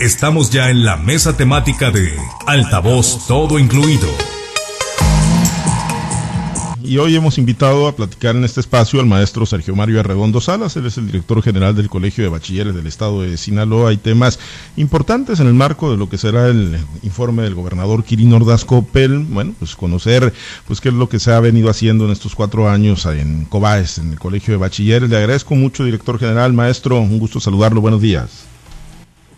Estamos ya en la mesa temática de Altavoz Todo Incluido. Y hoy hemos invitado a platicar en este espacio al maestro Sergio Mario Arredondo Salas, él es el director general del Colegio de Bachilleres del Estado de Sinaloa. Hay temas importantes en el marco de lo que será el informe del gobernador Kirin Ordaz Copel. Bueno, pues conocer pues qué es lo que se ha venido haciendo en estos cuatro años en Cobaes, en el Colegio de Bachilleres. Le agradezco mucho, director general, maestro, un gusto saludarlo. Buenos días.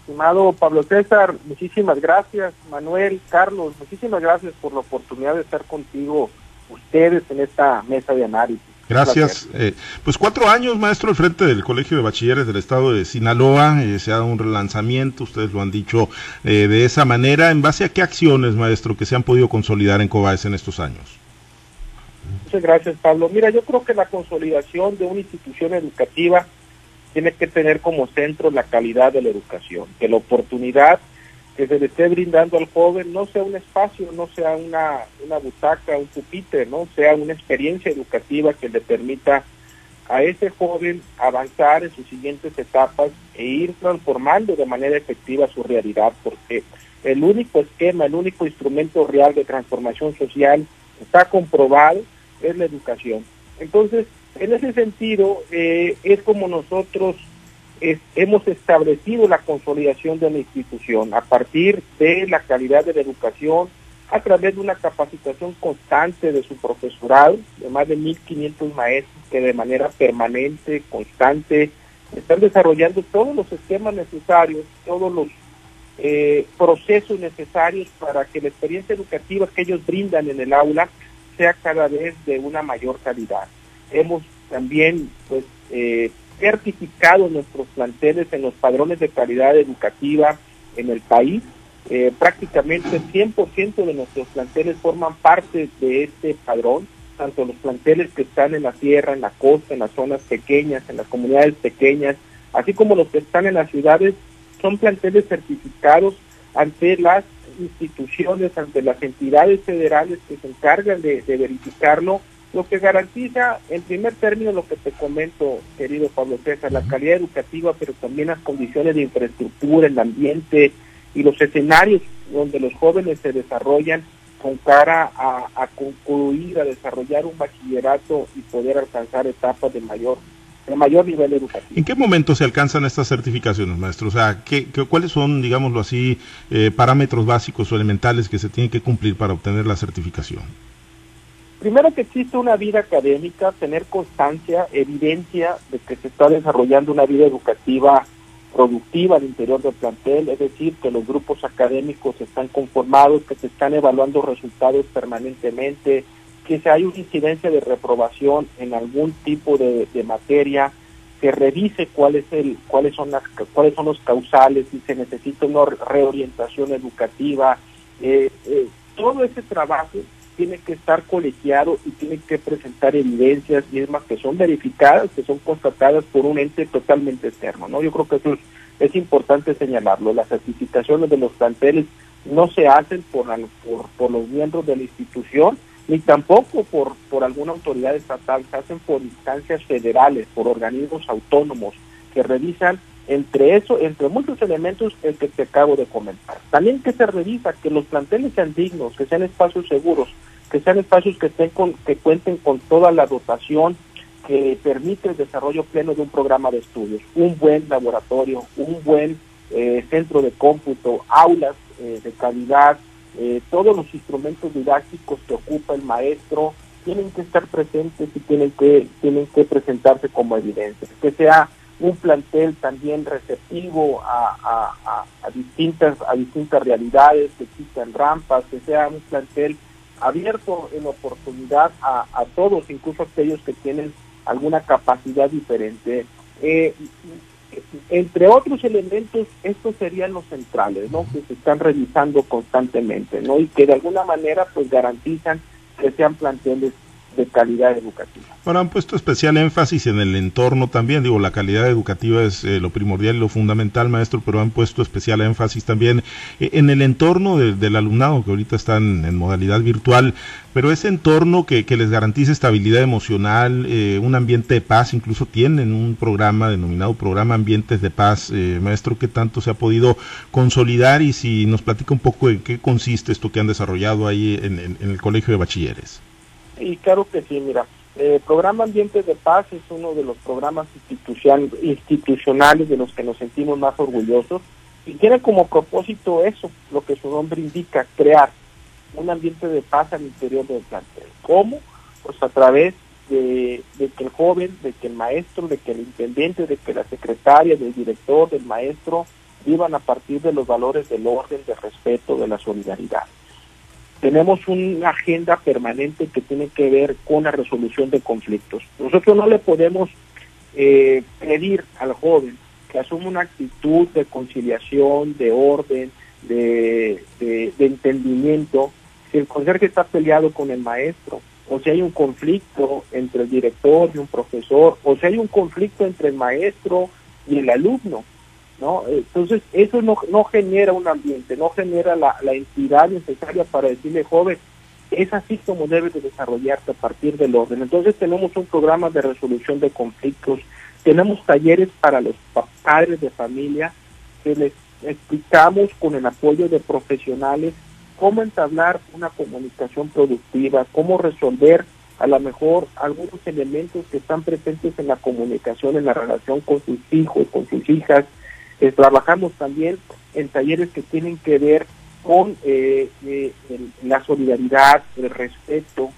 Estimado Pablo César, muchísimas gracias. Manuel, Carlos, muchísimas gracias por la oportunidad de estar contigo ustedes en esta mesa de análisis. Gracias. Eh, pues cuatro años, maestro, al frente del Colegio de Bachilleres del Estado de Sinaloa. Eh, se ha dado un relanzamiento, ustedes lo han dicho eh, de esa manera. ¿En base a qué acciones, maestro, que se han podido consolidar en COBAES en estos años? Muchas gracias, Pablo. Mira, yo creo que la consolidación de una institución educativa tiene que tener como centro la calidad de la educación, que la oportunidad que se le esté brindando al joven no sea un espacio, no sea una, una butaca, un pupitre, no sea una experiencia educativa que le permita a ese joven avanzar en sus siguientes etapas e ir transformando de manera efectiva su realidad, porque el único esquema, el único instrumento real de transformación social está comprobado es la educación. Entonces, en ese sentido, eh, es como nosotros hemos establecido la consolidación de la institución a partir de la calidad de la educación, a través de una capacitación constante de su profesorado, de más de 1.500 maestros que de manera permanente, constante, están desarrollando todos los esquemas necesarios, todos los eh, procesos necesarios para que la experiencia educativa que ellos brindan en el aula sea cada vez de una mayor calidad. Hemos también pues eh, certificado nuestros planteles en los padrones de calidad educativa en el país. Eh, prácticamente 100% de nuestros planteles forman parte de este padrón, tanto los planteles que están en la tierra, en la costa, en las zonas pequeñas, en las comunidades pequeñas, así como los que están en las ciudades, son planteles certificados ante las instituciones, ante las entidades federales que se encargan de verificarlo lo que garantiza, en primer término, lo que te comento, querido Pablo César, la calidad educativa, pero también las condiciones de infraestructura, el ambiente y los escenarios donde los jóvenes se desarrollan con cara a, concluir, a desarrollar un bachillerato y poder alcanzar etapas de mayor de mayor nivel educativo. ¿En qué momento se alcanzan estas certificaciones, maestro? O sea, ¿qué, cuáles son, digámoslo así, eh, parámetros básicos o elementales que se tienen que cumplir para obtener la certificación? Primero que existe una vida académica, tener constancia, evidencia de que se está desarrollando una vida educativa productiva al interior del plantel, es decir, que los grupos académicos están conformados, que se están evaluando resultados permanentemente, que si hay una incidencia de reprobación en algún tipo de, materia, que revise cuál es el, cuáles son las, cuáles son los causales, si se necesita una reorientación educativa, eh, eh, todo ese trabajo tiene que estar colegiado y tiene que presentar evidencias mismas que son verificadas, que son constatadas por un ente totalmente externo. ¿no? Yo creo que eso es, importante señalarlo. Las certificaciones de los planteles no se hacen por, por, por los miembros de la institución, ni tampoco por, por alguna autoridad estatal, se hacen por instancias federales, por organismos autónomos que revisan entre eso, entre muchos elementos, el que te acabo de comentar. También que se revisa que los planteles sean dignos, que sean espacios seguros, que sean espacios que estén con, que cuenten con toda la dotación que permite el desarrollo pleno de un programa de estudios, un buen laboratorio, un buen eh, centro de cómputo, aulas eh, de calidad, eh, todos los instrumentos didácticos que ocupa el maestro tienen que estar presentes y tienen que tienen que presentarse como evidencia, que sea un plantel también receptivo a, a, distintas a distintas realidades, que existan rampas, que sea un plantel abierto en oportunidad a, a todos, incluso aquellos que tienen alguna capacidad diferente. Eh, entre otros elementos, estos serían los centrales, ¿no? Que se están revisando constantemente, ¿no? Y que de alguna manera, pues, garantizan que sean planteles de calidad educativa. Bueno, han puesto especial énfasis en el entorno también, digo, la calidad educativa es eh, lo primordial y lo fundamental, maestro, pero han puesto especial énfasis también eh, en el entorno del alumnado, que ahorita están en modalidad virtual, pero ese entorno que, les garantice estabilidad emocional, eh, un ambiente de paz, incluso tienen un programa denominado Programa Ambientes de Paz, maestro, ¿qué tanto se ha podido consolidar y si nos platica un poco en qué consiste esto que han desarrollado ahí en el Colegio de Bachilleres? Y claro que sí, mira, el programa Ambiente de Paz es uno de los programas institucionales de los que nos sentimos más orgullosos y tiene como propósito eso, lo que su nombre indica, crear un ambiente de paz al interior del plantel. ¿Cómo? Pues a través de, de, que el joven, de que el maestro, de que el intendente, de que la secretaria, del director, del maestro, vivan a partir de los valores del orden, del respeto, de la solidaridad tenemos una agenda permanente que tiene que ver con la resolución de conflictos. Nosotros no le podemos eh, pedir al joven que asuma una actitud de conciliación, de orden, de, de, entendimiento, si el conserje está peleado con el maestro, o si hay un conflicto entre el director y un profesor, o si hay un conflicto entre el maestro y el alumno. ¿No? Entonces, eso no, no genera un ambiente, no genera la, la entidad necesaria para decirle, joven, es así como debe de desarrollarse a partir del orden. Entonces, tenemos un programa de resolución de conflictos, tenemos talleres para los padres de familia, que les explicamos con el apoyo de profesionales cómo entablar una comunicación productiva, cómo resolver a lo mejor algunos elementos que están presentes en la comunicación, en la relación con sus hijos, con sus hijas, eh, trabajamos también en talleres que tienen que ver con eh, eh, la solidaridad, el respeto,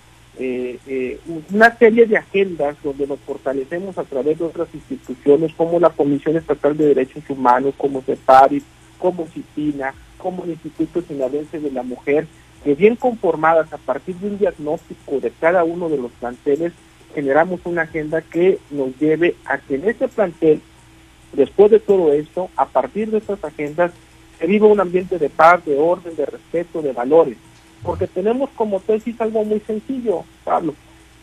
una serie de agendas donde nos fortalecemos a través de otras instituciones como la Comisión Estatal de Derechos Humanos, como CEPARI, como CIPINA, como el Instituto Sinadense de la Mujer, que bien conformadas a partir de un diagnóstico de cada uno de los planteles, generamos una agenda que nos lleve a que en ese plantel Después de todo esto, a partir de estas agendas, se vive un ambiente de paz, de orden, de respeto, de valores. Porque tenemos como tesis algo muy sencillo, Pablo,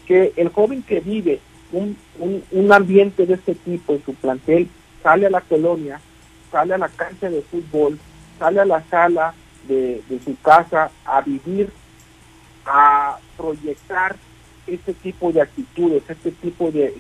que el joven que vive un, un, ambiente de este tipo en su plantel sale a la colonia, sale a la cancha de fútbol, sale a la sala de su casa a vivir, a proyectar este tipo de actitudes, este tipo de,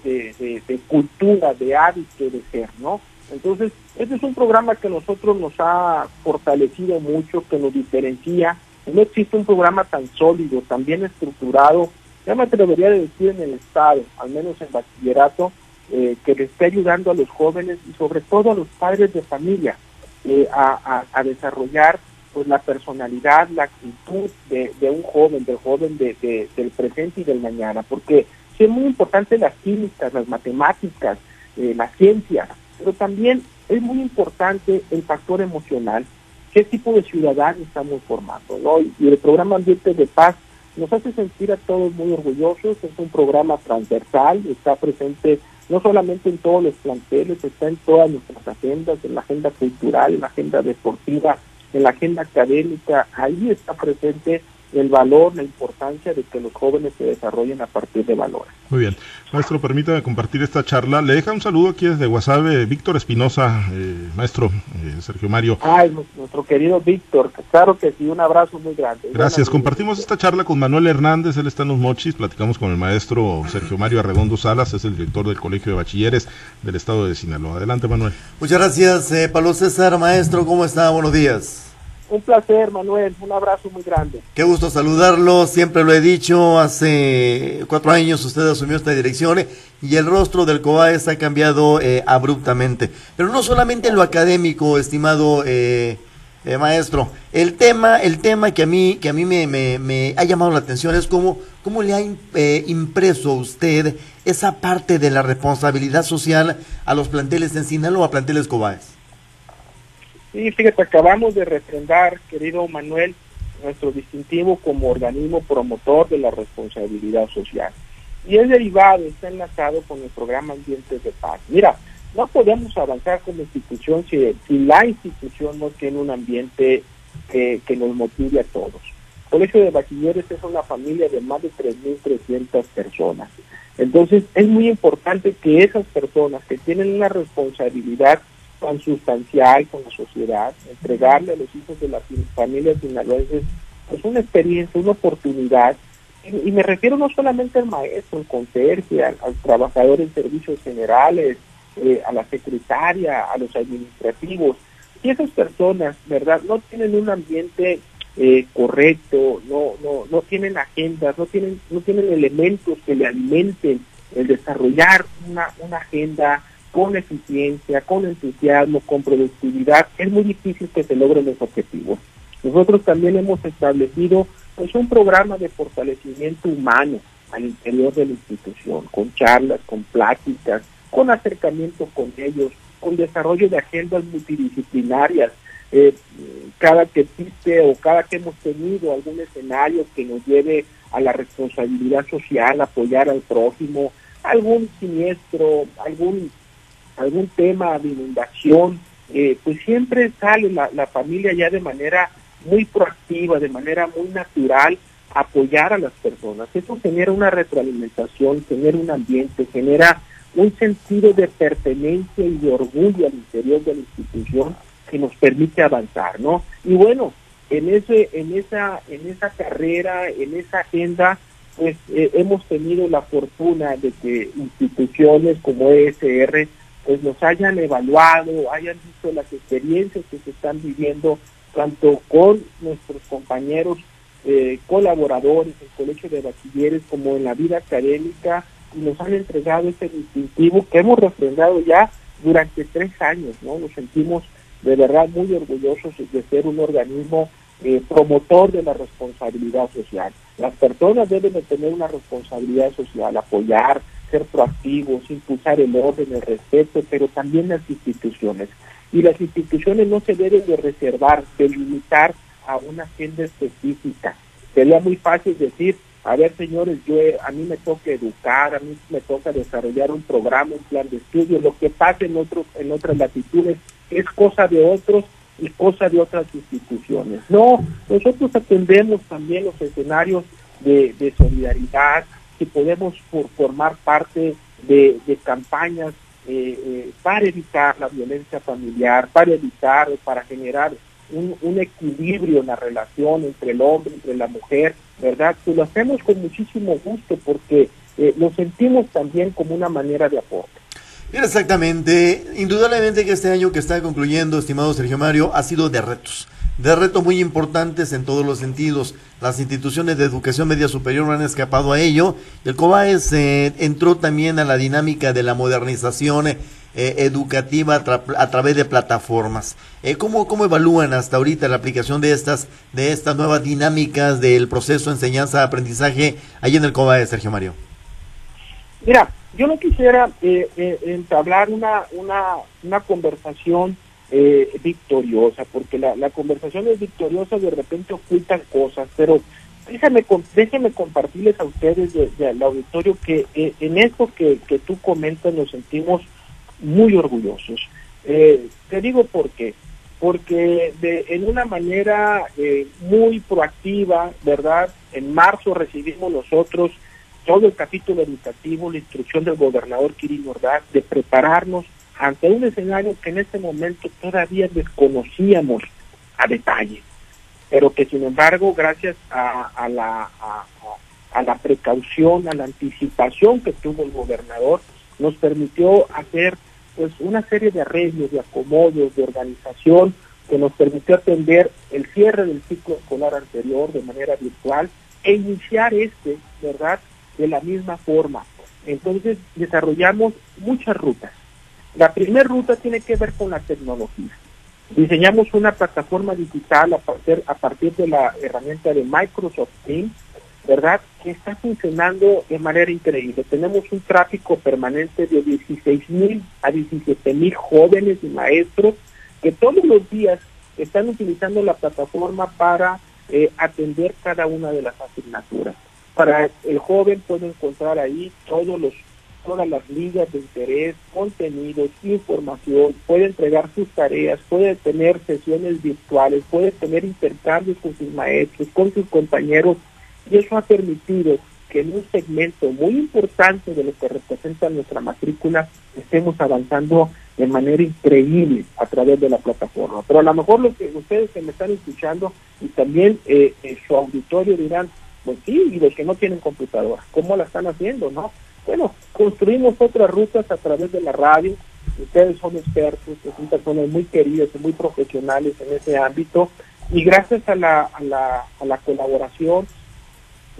de, cultura, de hábito de ser, ¿no? Entonces, este es un programa que nosotros nos ha fortalecido mucho, que nos diferencia. No existe un programa tan sólido, tan bien estructurado, ya me atrevería a decir en el Estado, al menos en bachillerato, eh, que le esté ayudando a los jóvenes y sobre todo a los padres de familia eh, a, a desarrollar pues la personalidad, la actitud de, un joven, del joven de, del presente y del mañana, porque es muy importante las químicas, las matemáticas, eh, la ciencia, pero también es muy importante el factor emocional, qué tipo de ciudadano estamos formando, ¿no? Y, el programa Ambiente de Paz nos hace sentir a todos muy orgullosos, es un programa transversal, está presente no solamente en todos los planteles, está en todas nuestras agendas, en la agenda cultural, en la agenda deportiva, en la agenda académica, ahí está presente el valor, la importancia de que los jóvenes se desarrollen a partir de valores. Muy bien. Maestro, permítame compartir esta charla. Le deja un saludo aquí desde WhatsApp Víctor Espinosa, eh, maestro eh, Sergio Mario. Ay, nuestro querido Víctor, claro que sí, un abrazo muy grande. Gracias. Compartimos esta charla con Manuel Hernández, él está en los mochis, platicamos con el maestro Sergio Mario Arredondo Salas, es el director del Colegio de Bachilleres del Estado de Sinaloa. Adelante, Manuel. Muchas gracias, eh, Pablo César, maestro, ¿cómo está? Buenos días. Un placer, Manuel. Un abrazo muy grande. Qué gusto saludarlo. Siempre lo he dicho. Hace cuatro años usted asumió esta dirección y el rostro del COAES ha cambiado eh, abruptamente. Pero no solamente en lo académico, estimado eh, eh, maestro. El tema, el tema que a mí, que a mí me, ha llamado la atención es cómo, cómo le ha impreso usted esa parte de la responsabilidad social a los planteles en Sinaloa, planteles COAES. Sí, fíjate, acabamos de refrendar, querido Manuel, nuestro distintivo como organismo promotor de la responsabilidad social. Y es derivado, está enlazado con el programa Ambientes de Paz. Mira, no podemos avanzar como institución si, la institución no tiene un ambiente que, nos motive a todos. Colegio de Bachilleres es una familia de más de 3.300 personas. Entonces es muy importante que esas personas que tienen una responsabilidad tan sustancial con la sociedad, entregarle a los hijos de las familias sinaloenses pues una experiencia, una oportunidad, y, me refiero no solamente al maestro, al conserje, al, trabajador en servicios generales, eh, a la secretaria, a los administrativos, si esas personas, ¿verdad?, no tienen un ambiente eh, correcto, no, no, no tienen agendas, no tienen, no tienen elementos que le alimenten el desarrollar una, una agenda con eficiencia, con entusiasmo, con productividad, es muy difícil que se logren los objetivos. Nosotros también hemos establecido pues un programa de fortalecimiento humano al interior de la institución, con charlas, con pláticas, con acercamiento con ellos, con desarrollo de agendas multidisciplinarias, eh, cada que existe o cada que hemos tenido algún escenario que nos lleve a la responsabilidad social, apoyar al prójimo, algún siniestro, algún algún tema de inundación, eh, pues siempre sale la, la familia ya de manera muy proactiva, de manera muy natural, apoyar a las personas. Eso genera una retroalimentación, genera un ambiente, genera un sentido de pertenencia y de orgullo al interior de la institución que nos permite avanzar, ¿no? Y bueno, en ese, en esa, en esa carrera, en esa agenda, pues eh, hemos tenido la fortuna de que instituciones como ESR pues nos hayan evaluado, hayan visto las experiencias que se están viviendo tanto con nuestros compañeros eh, colaboradores en el Colegio de Bachilleres como en la vida académica y nos han entregado ese distintivo que hemos refrendado ya durante tres años, ¿no? Nos sentimos de verdad muy orgullosos de ser un organismo eh, promotor de la responsabilidad social. Las personas deben de tener una responsabilidad social, apoyar, ser proactivos, impulsar el orden, el respeto, pero también las instituciones. Y las instituciones no se deben de reservar, de limitar a una agenda específica. Sería muy fácil decir, a ver señores, yo a mí me toca educar, a mí me toca desarrollar un programa, un plan de estudio, lo que pasa en otros en otras latitudes es cosa de otros y cosa de otras instituciones. No, nosotros atendemos también los escenarios de solidaridad, que podemos formar parte de, campañas eh, eh, para evitar la violencia familiar, para evitar, para generar un, equilibrio en la relación entre el hombre, entre la mujer, ¿verdad? Que lo hacemos con muchísimo gusto porque eh, lo sentimos también como una manera de aporte. Exactamente, indudablemente que este año que está concluyendo, estimado Sergio Mario, ha sido de retos de retos muy importantes en todos los sentidos. Las instituciones de educación media superior han escapado a ello. El COBAES eh, entró también a la dinámica de la modernización eh, educativa a, través de plataformas. Eh, ¿cómo, ¿Cómo evalúan hasta ahorita la aplicación de estas, de estas nuevas dinámicas del proceso de enseñanza-aprendizaje ahí en el COBAES, Sergio Mario? Mira, yo no quisiera entablar una, una, una conversación eh, victoriosa, porque la, conversación es victoriosa, de repente ocultan cosas, pero déjame, déjenme compartirles a ustedes del auditorio que eh, en esto que, que, tú comentas nos sentimos muy orgullosos. Eh, te digo por qué. Porque de, en una manera eh, muy proactiva, ¿verdad? En marzo recibimos nosotros todo el capítulo educativo, la instrucción del gobernador Kirin Ordaz de prepararnos ante un escenario que en este momento todavía desconocíamos a detalle, pero que sin embargo, gracias a, la, a, la precaución, a la anticipación que tuvo el gobernador, nos permitió hacer pues una serie de arreglos, de acomodos, de organización, que nos permitió atender el cierre del ciclo escolar anterior de manera virtual e iniciar este, ¿verdad?, de la misma forma. Entonces desarrollamos muchas rutas, la primera ruta tiene que ver con la tecnología. Diseñamos una plataforma digital a partir, a partir de la herramienta de Microsoft Teams, ¿verdad? Que está funcionando de manera increíble. Tenemos un tráfico permanente de 16 mil a 17 mil jóvenes y maestros que todos los días están utilizando la plataforma para eh, atender cada una de las asignaturas. Para el joven puede encontrar ahí todos los todas las ligas de interés, contenidos, información, puede entregar sus tareas, puede tener sesiones virtuales, puede tener intercambios con sus maestros, con sus compañeros, y eso ha permitido que en un segmento muy importante de lo que representa nuestra matrícula estemos avanzando de manera increíble a través de la plataforma. Pero a lo mejor lo que ustedes que me están escuchando y también eh, eh, su auditorio dirán, pues sí, y los que no tienen computadora, ¿cómo la están haciendo, no? Bueno, construimos otras rutas a través de la radio, ustedes son expertos, son personas muy queridas y muy profesionales en ese ámbito, y gracias a la, a la, a la colaboración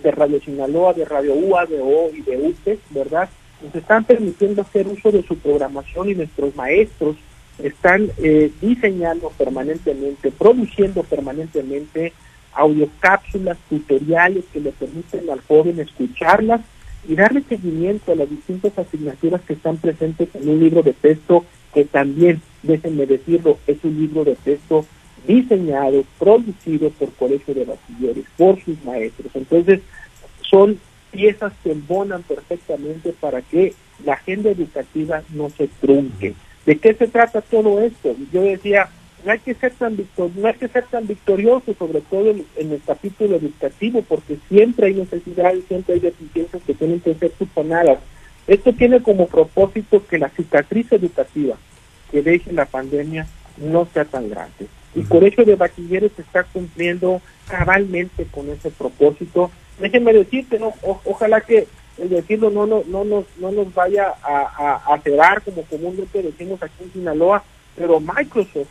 de Radio Sinaloa, de Radio UADO y de UTE, ¿verdad? Nos están permitiendo hacer uso de su programación y nuestros maestros están eh, diseñando permanentemente, produciendo permanentemente audiocápsulas, tutoriales que le permiten al joven escucharlas y darle seguimiento a las distintas asignaturas que están presentes en un libro de texto que también, déjenme decirlo, es un libro de texto diseñado, producido por Colegio de Bachilleres, por sus maestros. Entonces, son piezas que embonan perfectamente para que la agenda educativa no se trunque. ¿De qué se trata todo esto? Yo decía, no hay que ser tan victor no hay que ser tan victorioso, sobre todo en, el capítulo educativo, porque siempre hay necesidades, siempre hay deficiencias que tienen que ser supanadas. Esto tiene como propósito que la cicatriz educativa que deje la pandemia no sea tan grande. Y por eso de Bachilleres está cumpliendo cabalmente con ese propósito. Déjenme decirte, no, ojalá que el decirlo no, no, no, nos, no nos vaya a, a, a como comúnmente decimos aquí en Sinaloa, pero Microsoft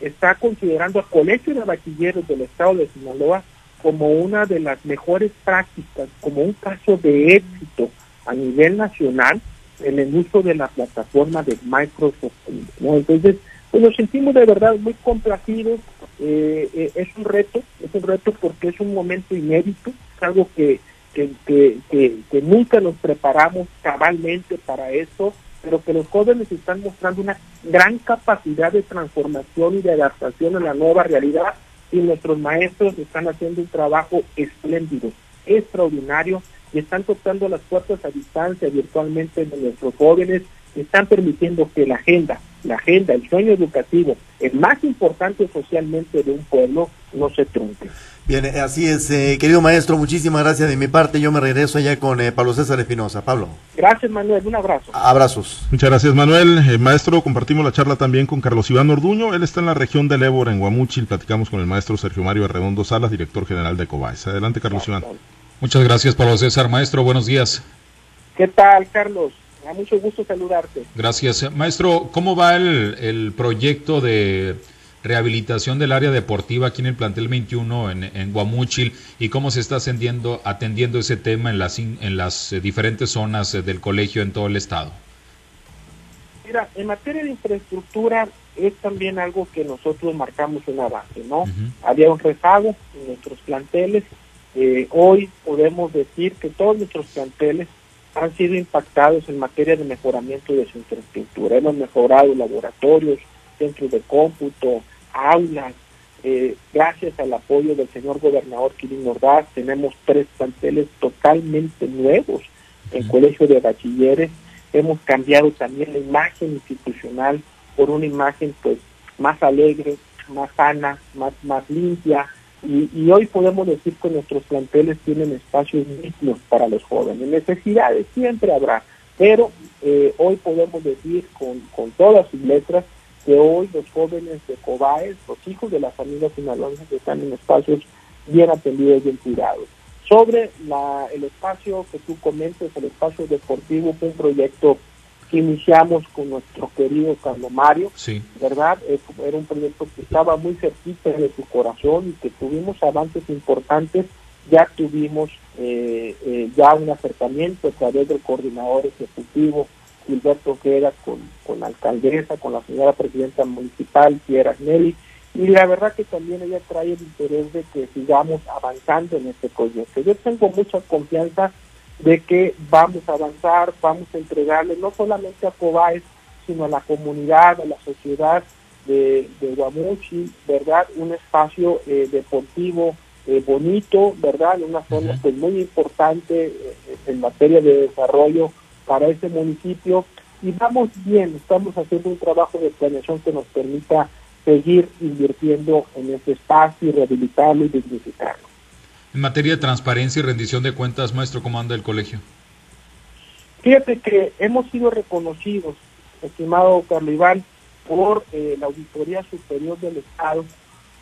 está considerando al Colegio de Bachilleros del Estado de Sinaloa como una de las mejores prácticas, como un caso de éxito a nivel nacional en el uso de la plataforma de Microsoft. Entonces, pues nos sentimos de verdad muy complacidos. Eh, eh, es un reto, es un reto porque es un momento inédito, es algo que, que, nunca nos preparamos cabalmente para eso pero que los jóvenes están mostrando una gran capacidad de transformación y de adaptación a la nueva realidad y nuestros maestros están haciendo un trabajo espléndido, extraordinario y están tocando las puertas a distancia virtualmente de nuestros jóvenes están permitiendo que la agenda, la agenda, el sueño educativo, el más importante socialmente de un pueblo, no se trunque. Bien, eh, así es, eh, querido maestro, muchísimas gracias de mi parte. Yo me regreso allá con eh, Pablo César Espinosa. Pablo. Gracias, Manuel. Un abrazo. Abrazos. Muchas gracias, Manuel. maestro, compartimos la charla también con Carlos Iván Orduño. Él está en la región del Ébora, en Guamúchil. Platicamos con el maestro Sergio Mario Arredondo Salas, director general de COBAES. Adelante, Carlos Iván. Muchas gracias, Pablo César. Maestro, buenos días. ¿Qué tal, Carlos? Me da mucho gusto saludarte. Gracias. Maestro, ¿cómo va el, el proyecto de rehabilitación del área deportiva aquí en el plantel 21 en, en Guamúchil y cómo se está atendiendo, atendiendo ese tema en las, en las eh, diferentes zonas eh, del colegio en todo el estado. Mira, en materia de infraestructura es también algo que nosotros marcamos una base, ¿no? Había un rezago en nuestros planteles. Eh, hoy podemos decir que todos nuestros planteles han sido impactados en materia de mejoramiento de su infraestructura. Hemos mejorado laboratorios, centros de cómputo, aulas. Eh, gracias al apoyo del señor gobernador Kirin Ordaz, tenemos tres planteles totalmente nuevos en colegio de bachilleres. Hemos cambiado también la imagen institucional por una imagen pues más alegre, más sana, más, más limpia. Y, hoy podemos decir que nuestros planteles tienen espacios dignos para los jóvenes. Necesidades siempre habrá, pero eh, hoy podemos decir con, con todas sus letras que hoy los jóvenes de Cobaes, los hijos de las familias sinaloenses están en espacios bien atendidos, y bien cuidados. Sobre la, el espacio que tú comentes, el espacio deportivo, un proyecto iniciamos con nuestro querido Carlos Mario, sí. ¿verdad? Era un proyecto que estaba muy cerquita de su corazón y que tuvimos avances importantes. Ya tuvimos eh, eh, ya un acercamiento a través del coordinador ejecutivo Gilberto Queda con, con la alcaldesa, con la señora presidenta municipal, Piera Nelly, y la verdad que también ella trae el interés de que sigamos avanzando en este proyecto. Yo tengo mucha confianza de que vamos a avanzar, vamos a entregarle no solamente a Cobaes, sino a la comunidad, a la sociedad de, de Guamuchi, ¿verdad? Un espacio eh, deportivo eh, bonito, ¿verdad? Una zona pues, muy importante eh, en materia de desarrollo para ese municipio y vamos bien, estamos haciendo un trabajo de planeación que nos permita seguir invirtiendo en ese espacio y rehabilitarlo y dignificarlo. En materia de transparencia y rendición de cuentas, maestro, ¿cómo anda el colegio? Fíjate que hemos sido reconocidos, estimado Carlos por eh, la Auditoría Superior del Estado,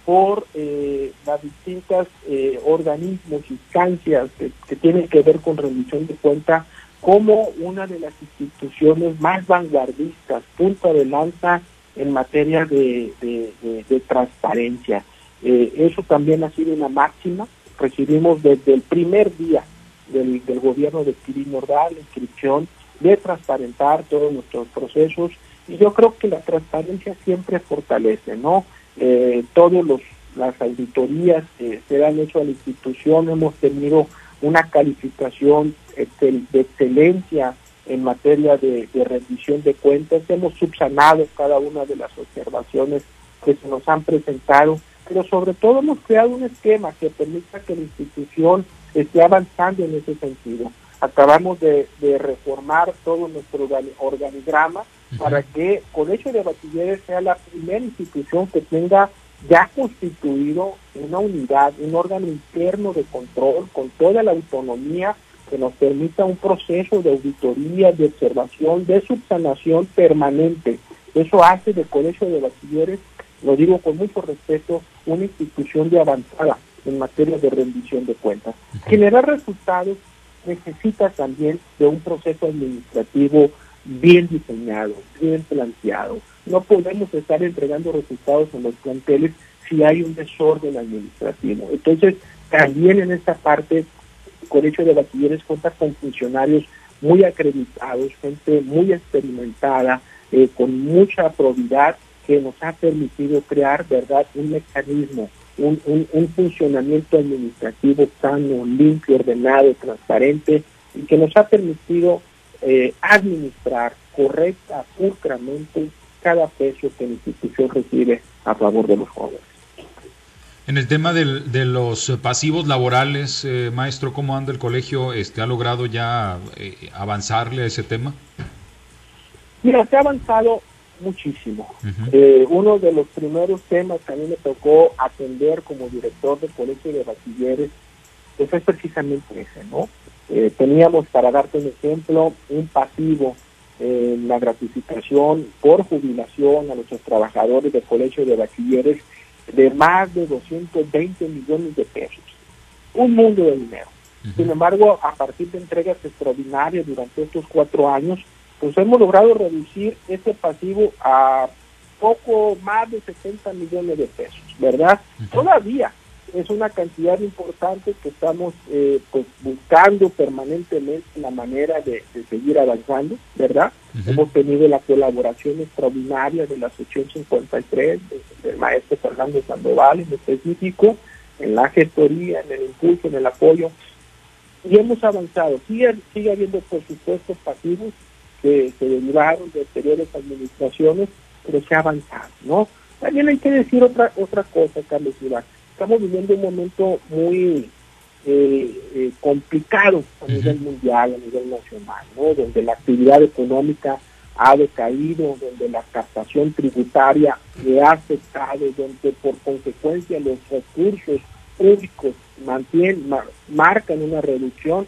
por eh, las distintas eh, organismos, instancias que, que, tienen que ver con rendición de cuentas, como una de las instituciones más vanguardistas, punta de lanza en materia de, de, transparencia. eso también ha sido una máxima. Recibimos desde el primer día del, del gobierno de Kirin Nordal la inscripción de transparentar todos nuestros procesos. Y yo creo que la transparencia siempre fortalece, ¿no? Eh, todos los las auditorías que se han hecho a la institución hemos tenido una calificación de excelencia en materia de rendición de cuentas, hemos subsanado cada una de las observaciones que se nos han presentado, pero sobre todo hemos creado un esquema que permita que la institución esté avanzando en ese sentido. Acabamos de, de reformar todo nuestro organigrama uh -huh. para que Colegio de Bachilleres sea la primera institución que tenga ya constituido una unidad, un órgano interno de control con toda la autonomía que nos permita un proceso de auditoría, de observación, de subsanación permanente. Eso hace de Colegio de Bachilleres, lo digo con mucho respeto, una institución de avanzada en materia de rendición de cuentas. Generar resultados necesita también de un proceso administrativo bien diseñado, bien planteado. No podemos estar entregando resultados en los planteles si hay un desorden administrativo. Entonces, también en esta parte, el Colegio de Bachilleres cuenta con funcionarios muy acreditados, gente muy experimentada, eh, con mucha probidad que nos ha permitido crear, ¿verdad?, un mecanismo, un, un, un funcionamiento administrativo sano, limpio, ordenado, transparente, y que nos ha permitido eh, administrar correcta, pulcramente cada peso que la institución recibe a favor de los jóvenes. En el tema del, de los pasivos laborales, eh, maestro, ¿cómo anda el colegio? Este, ¿Ha logrado ya eh, avanzarle a ese tema? Mira, se ha avanzado muchísimo. Uh -huh. eh, uno de los primeros temas que a mí me tocó atender como director del Colegio de Bachilleres pues es precisamente ese, ¿no? Eh, teníamos, para darte un ejemplo, un pasivo en eh, la gratificación por jubilación a nuestros trabajadores del Colegio de Bachilleres de más de 220 millones de pesos. Un mundo de dinero. Uh -huh. Sin embargo, a partir de entregas extraordinarias durante estos cuatro años, pues hemos logrado reducir ese pasivo a poco más de 70 millones de pesos, ¿verdad? Uh -huh. Todavía es una cantidad importante que estamos eh, pues buscando permanentemente la manera de, de seguir avanzando, ¿verdad? Uh -huh. Hemos tenido la colaboración extraordinaria de la sección 53 de, del maestro Fernando Sandoval en específico, en la gestoría, en el impulso, en el apoyo, y hemos avanzado. Sigue, sigue habiendo presupuestos pasivos que se derivaron de anteriores administraciones, pero se ha avanzado, ¿no? También hay que decir otra otra cosa, Carlos Iván estamos viviendo un momento muy eh, eh, complicado a nivel mundial, a nivel nacional, ¿no? donde la actividad económica ha decaído, donde la captación tributaria le ha afectado, donde por consecuencia los recursos públicos mantienen, mar, marcan una reducción.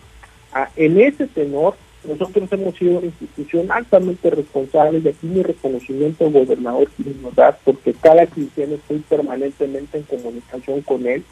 Ah, en ese tenor, nosotros hemos sido una institución altamente responsable y aquí mi reconocimiento al gobernador Ordaz, porque cada quincena estoy permanentemente en comunicación con él,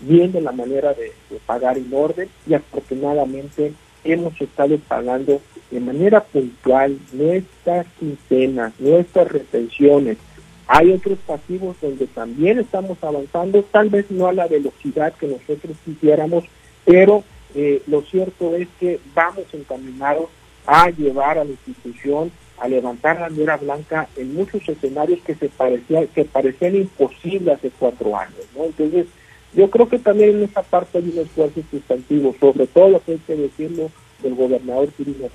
viendo la manera de, de, pagar en orden y afortunadamente hemos estado pagando de manera puntual nuestras quincenas, nuestras retenciones. Hay otros pasivos donde también estamos avanzando, tal vez no a la velocidad que nosotros quisiéramos, pero eh, lo cierto es que vamos encaminados a llevar a la institución a levantar la bandera blanca en muchos escenarios que se parecían que parecían imposibles hace cuatro años entonces yo creo que también en esa parte hay un esfuerzo sustantivo sobre todo lo que hay que decirlo del gobernador Quirino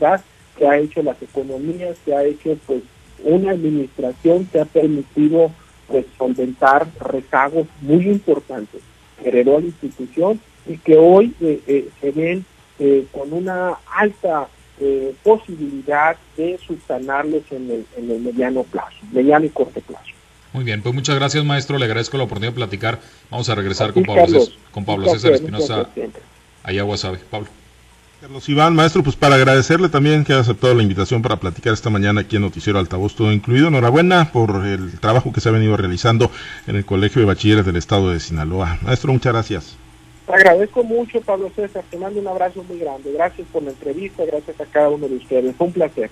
que ha hecho las economías que ha hecho pues una administración que ha permitido pues solventar rezagos muy importantes heredó a la institución y que hoy eh, eh, se ven eh, con una alta eh, posibilidad de subsanarlos en el, en el mediano plazo, mediano y corto plazo. Muy bien, pues muchas gracias maestro, le agradezco la oportunidad de platicar. Vamos a regresar con Pablo, César, con Pablo César Espinosa allá a Guasave. Pablo. Carlos Iván, maestro, pues para agradecerle también que ha aceptado la invitación para platicar esta mañana aquí en Noticiero Altavoz Todo Incluido. Enhorabuena por el trabajo que se ha venido realizando en el Colegio de Bachilleres del Estado de Sinaloa. Maestro, muchas gracias. Te agradezco mucho, Pablo César. Te mando un abrazo muy grande. Gracias por la entrevista, gracias a cada uno de ustedes. Fue un placer.